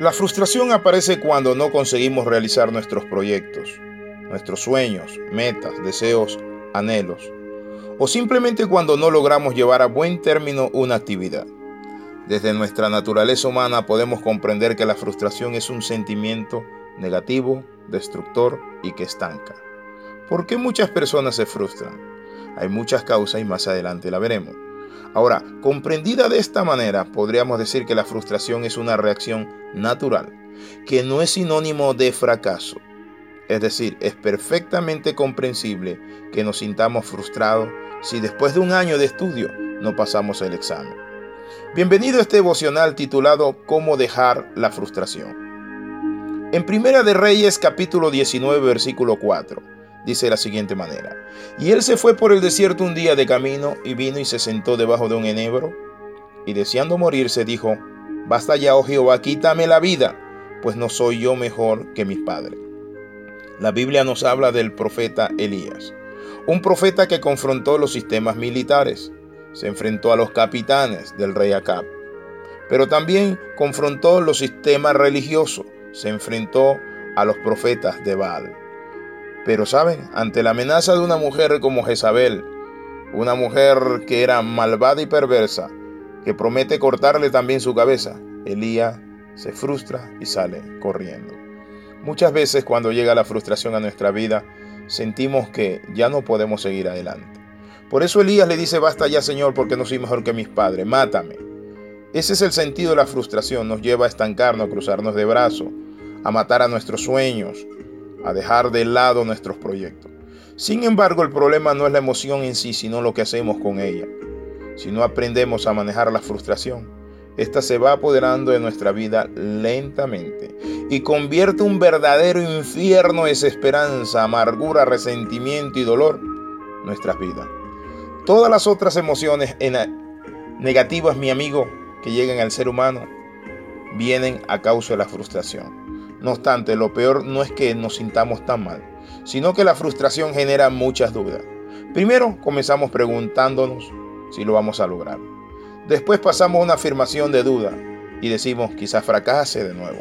La frustración aparece cuando no conseguimos realizar nuestros proyectos, nuestros sueños, metas, deseos, anhelos, o simplemente cuando no logramos llevar a buen término una actividad. Desde nuestra naturaleza humana podemos comprender que la frustración es un sentimiento negativo, destructor y que estanca. ¿Por qué muchas personas se frustran? Hay muchas causas y más adelante la veremos. Ahora, comprendida de esta manera, podríamos decir que la frustración es una reacción natural, que no es sinónimo de fracaso. Es decir, es perfectamente comprensible que nos sintamos frustrados si después de un año de estudio no pasamos el examen. Bienvenido a este devocional titulado Cómo dejar la frustración. En Primera de Reyes capítulo 19 versículo 4 dice de la siguiente manera. Y él se fue por el desierto un día de camino y vino y se sentó debajo de un enebro y deseando morirse dijo, Basta ya, oh Jehová, quítame la vida, pues no soy yo mejor que mis padres. La Biblia nos habla del profeta Elías, un profeta que confrontó los sistemas militares, se enfrentó a los capitanes del rey Acab, pero también confrontó los sistemas religiosos, se enfrentó a los profetas de Baal. Pero saben, ante la amenaza de una mujer como Jezabel, una mujer que era malvada y perversa, que promete cortarle también su cabeza, Elías se frustra y sale corriendo. Muchas veces cuando llega la frustración a nuestra vida, sentimos que ya no podemos seguir adelante. Por eso Elías le dice, basta ya Señor, porque no soy mejor que mis padres, mátame. Ese es el sentido de la frustración, nos lleva a estancarnos, a cruzarnos de brazos, a matar a nuestros sueños, a dejar de lado nuestros proyectos. Sin embargo, el problema no es la emoción en sí, sino lo que hacemos con ella. Si no aprendemos a manejar la frustración, esta se va apoderando de nuestra vida lentamente y convierte un verdadero infierno de desesperanza, amargura, resentimiento y dolor nuestras vidas. Todas las otras emociones negativas, mi amigo, que llegan al ser humano, vienen a causa de la frustración. No obstante, lo peor no es que nos sintamos tan mal, sino que la frustración genera muchas dudas. Primero comenzamos preguntándonos si lo vamos a lograr. Después pasamos una afirmación de duda y decimos quizás fracase de nuevo.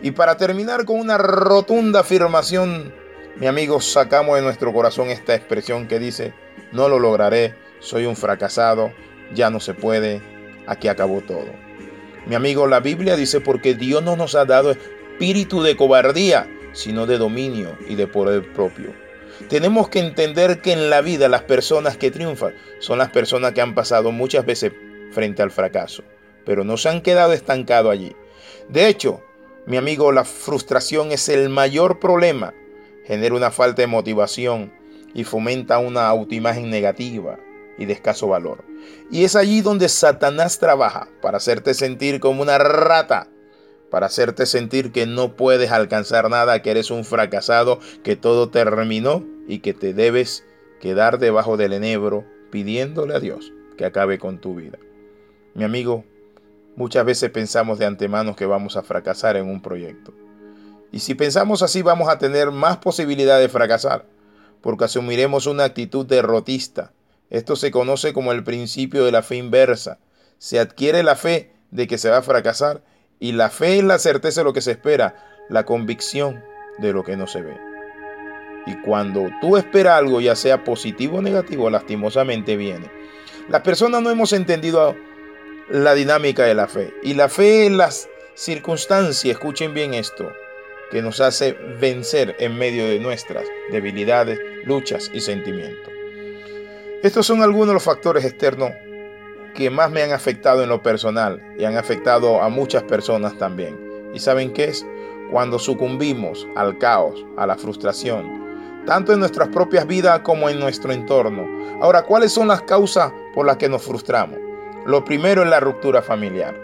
Y para terminar con una rotunda afirmación, mi amigo, sacamos de nuestro corazón esta expresión que dice, no lo lograré, soy un fracasado, ya no se puede, aquí acabó todo. Mi amigo, la Biblia dice porque Dios no nos ha dado espíritu de cobardía, sino de dominio y de poder propio. Tenemos que entender que en la vida las personas que triunfan son las personas que han pasado muchas veces frente al fracaso, pero no se han quedado estancados allí. De hecho, mi amigo, la frustración es el mayor problema. Genera una falta de motivación y fomenta una autoimagen negativa y de escaso valor. Y es allí donde Satanás trabaja para hacerte sentir como una rata para hacerte sentir que no puedes alcanzar nada, que eres un fracasado, que todo terminó y que te debes quedar debajo del enebro pidiéndole a Dios que acabe con tu vida. Mi amigo, muchas veces pensamos de antemano que vamos a fracasar en un proyecto. Y si pensamos así vamos a tener más posibilidad de fracasar, porque asumiremos una actitud derrotista. Esto se conoce como el principio de la fe inversa. Se adquiere la fe de que se va a fracasar y la fe es la certeza de lo que se espera, la convicción de lo que no se ve. Y cuando tú esperas algo, ya sea positivo o negativo, lastimosamente viene. Las personas no hemos entendido la dinámica de la fe. Y la fe es las circunstancias, escuchen bien esto, que nos hace vencer en medio de nuestras debilidades, luchas y sentimientos. Estos son algunos de los factores externos que más me han afectado en lo personal y han afectado a muchas personas también. ¿Y saben qué es? Cuando sucumbimos al caos, a la frustración, tanto en nuestras propias vidas como en nuestro entorno. Ahora, ¿cuáles son las causas por las que nos frustramos? Lo primero es la ruptura familiar.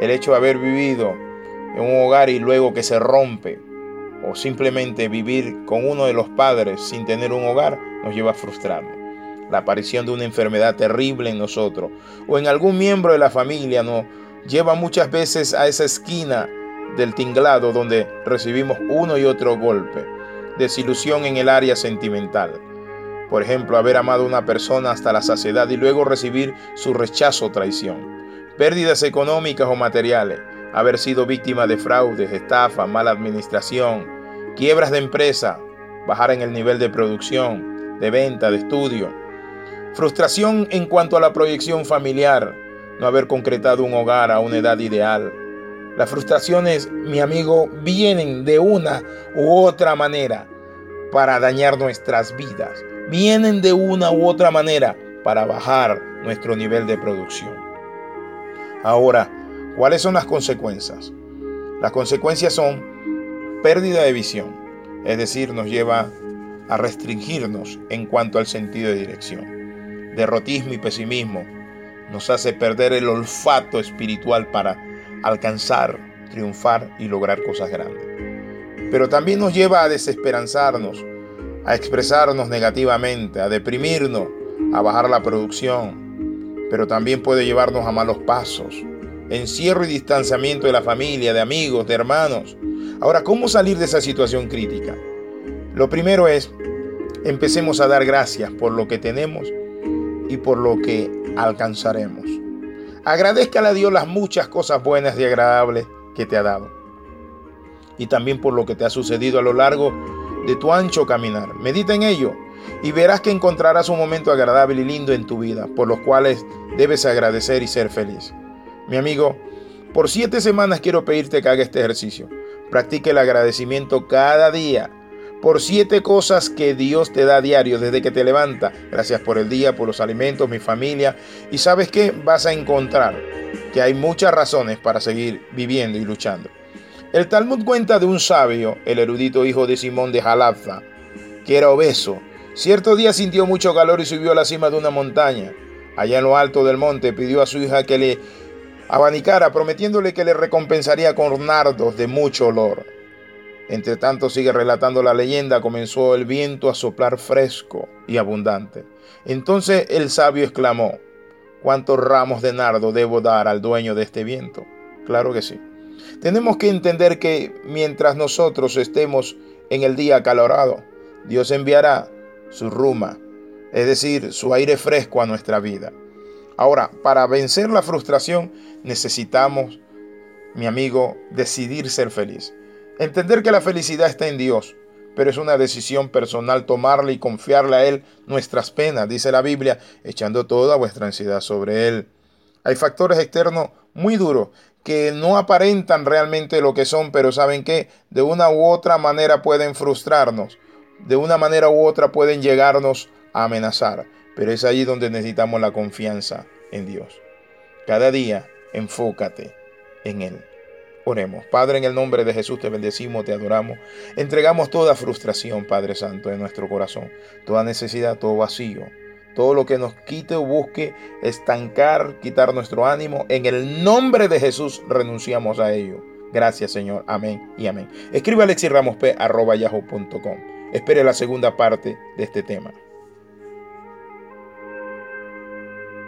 El hecho de haber vivido en un hogar y luego que se rompe, o simplemente vivir con uno de los padres sin tener un hogar, nos lleva a frustrarnos la aparición de una enfermedad terrible en nosotros o en algún miembro de la familia nos lleva muchas veces a esa esquina del tinglado donde recibimos uno y otro golpe. Desilusión en el área sentimental. Por ejemplo, haber amado a una persona hasta la saciedad y luego recibir su rechazo o traición. Pérdidas económicas o materiales. haber sido víctima de fraudes, estafa, mala administración, quiebras de empresa, bajar en el nivel de producción, de venta, de estudio, frustración en cuanto a la proyección familiar, no haber concretado un hogar a una edad ideal. Las frustraciones, mi amigo, vienen de una u otra manera para dañar nuestras vidas. Vienen de una u otra manera para bajar nuestro nivel de producción. Ahora, ¿cuáles son las consecuencias? Las consecuencias son pérdida de visión, es decir, nos lleva a restringirnos en cuanto al sentido de dirección. Derrotismo y pesimismo nos hace perder el olfato espiritual para alcanzar, triunfar y lograr cosas grandes. Pero también nos lleva a desesperanzarnos, a expresarnos negativamente, a deprimirnos, a bajar la producción, pero también puede llevarnos a malos pasos, encierro y distanciamiento de la familia, de amigos, de hermanos. Ahora, ¿cómo salir de esa situación crítica? Lo primero es, empecemos a dar gracias por lo que tenemos y por lo que alcanzaremos. Agradezcale a Dios las muchas cosas buenas y agradables que te ha dado. Y también por lo que te ha sucedido a lo largo de tu ancho caminar. Medita en ello y verás que encontrarás un momento agradable y lindo en tu vida, por los cuales debes agradecer y ser feliz. Mi amigo, por siete semanas quiero pedirte que haga este ejercicio. Practique el agradecimiento cada día por siete cosas que Dios te da diario desde que te levanta. Gracias por el día, por los alimentos, mi familia. Y sabes que vas a encontrar que hay muchas razones para seguir viviendo y luchando. El Talmud cuenta de un sabio, el erudito hijo de Simón de Jalabza, que era obeso. Cierto día sintió mucho calor y subió a la cima de una montaña. Allá en lo alto del monte pidió a su hija que le abanicara, prometiéndole que le recompensaría con nardos de mucho olor. Entre tanto, sigue relatando la leyenda, comenzó el viento a soplar fresco y abundante. Entonces el sabio exclamó, ¿cuántos ramos de nardo debo dar al dueño de este viento? Claro que sí. Tenemos que entender que mientras nosotros estemos en el día acalorado, Dios enviará su ruma, es decir, su aire fresco a nuestra vida. Ahora, para vencer la frustración necesitamos, mi amigo, decidir ser feliz. Entender que la felicidad está en Dios, pero es una decisión personal tomarla y confiarle a Él nuestras penas, dice la Biblia, echando toda vuestra ansiedad sobre Él. Hay factores externos muy duros que no aparentan realmente lo que son, pero saben que de una u otra manera pueden frustrarnos, de una manera u otra pueden llegarnos a amenazar, pero es allí donde necesitamos la confianza en Dios. Cada día enfócate en Él. Padre, en el nombre de Jesús te bendecimos, te adoramos. Entregamos toda frustración, Padre Santo, en nuestro corazón. Toda necesidad, todo vacío. Todo lo que nos quite o busque estancar, quitar nuestro ánimo. En el nombre de Jesús renunciamos a ello. Gracias, Señor. Amén y amén. Escribe alexirramosp.yahoo.com. Espere la segunda parte de este tema.